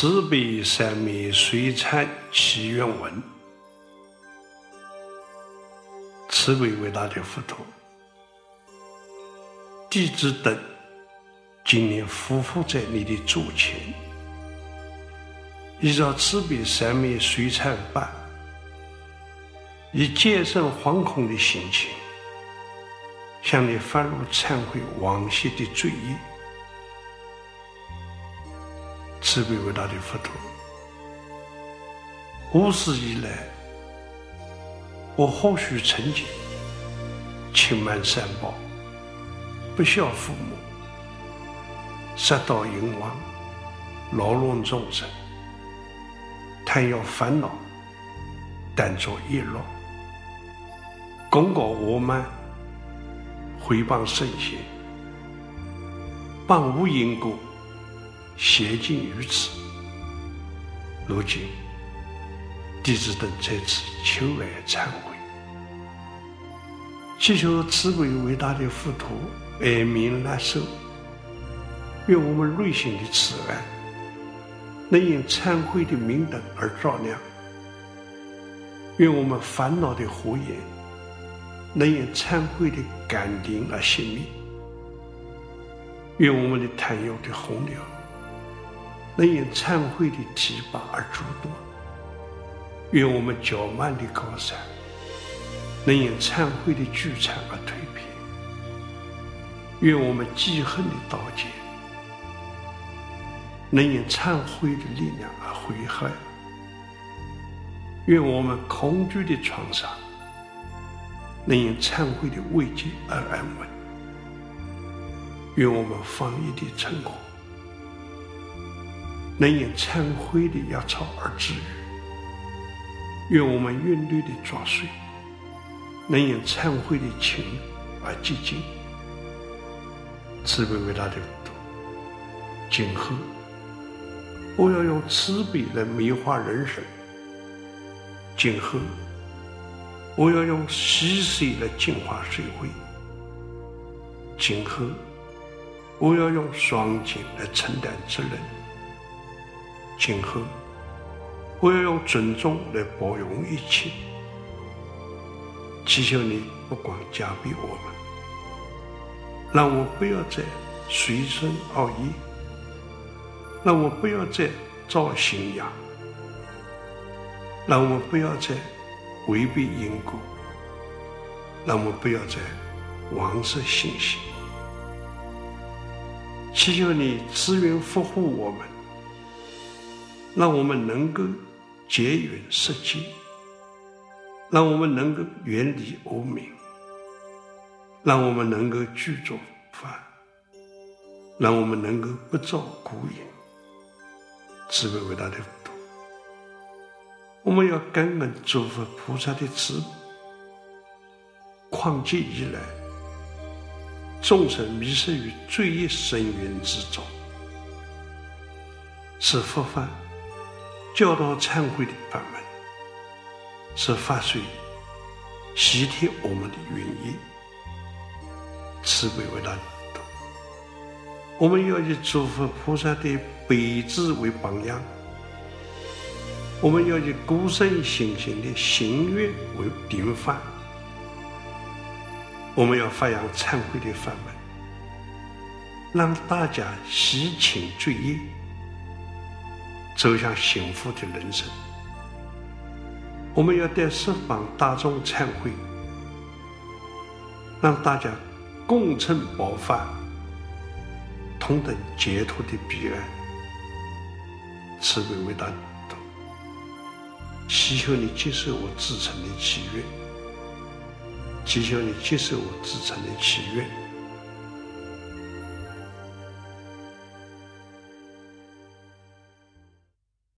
慈悲三昧水忏祈愿文，慈悲伟大的佛陀，弟子等今年匍匐在你的座前，依照慈悲三昧水忏办，以戒慎惶恐的心情，向你发露忏悔往昔的罪业。慈悲伟大的佛陀，无始以来，我或许曾经轻慢三宝，不孝父母，杀盗淫妄，扰乱众生，贪要烦恼，耽作业乐，功高我慢，回谤圣贤，谤无因果。邪尽于此，如今弟子等在此求来忏悔，祈求慈悲伟大的佛陀哀悯难受，愿我们内心的慈爱能因忏悔的明灯而照亮，愿我们烦恼的火焰能因忏悔的甘定而熄灭，愿我们的贪欲的洪流。能因忏悔的提拔而诸多，愿我们骄慢的高山能因忏悔的聚禅而蜕变；愿我们记恨的刀剑能因忏悔的力量而悔恨；愿我们恐惧的创伤能因忏悔的慰藉而安稳；愿我们防疫的成果。能因忏悔的药草而治愈，愿我们韵律的抓水，能因忏悔的情而寂静。慈悲伟大的佛陀，今后我要用慈悲来美化人生，今后我要用牺牲来净化社会，今后我要用双肩来承担责任。今后，我要用尊重来包容一切。祈求你不光加庇我们，让我不要再随顺恶业，让我不要再造新业，让我不要再违背因果，让我不要再枉失信心。祈求你慈云福护我们。让我们能够结缘舍戒，让我们能够远离无明，让我们能够具足法，让我们能够不造苦业。慈悲伟大的佛陀，我们要感恩诸佛菩萨的慈悲。况劫以来，众生迷失于罪业深渊之中，是佛法。教导忏悔的法门，是法水洗涤我们的原业。慈悲为大，我们要以诸佛菩萨的悲智为榜样，我们要以固身信心的心愿为典范，我们要发扬忏悔的法门，让大家洗清罪业。走向幸福的人生，我们要对十方大众忏悔，让大家共成宝法，同等解脱的彼岸。慈悲伟大的，祈求你接受我至诚的祈愿，祈求你接受我至诚的祈愿。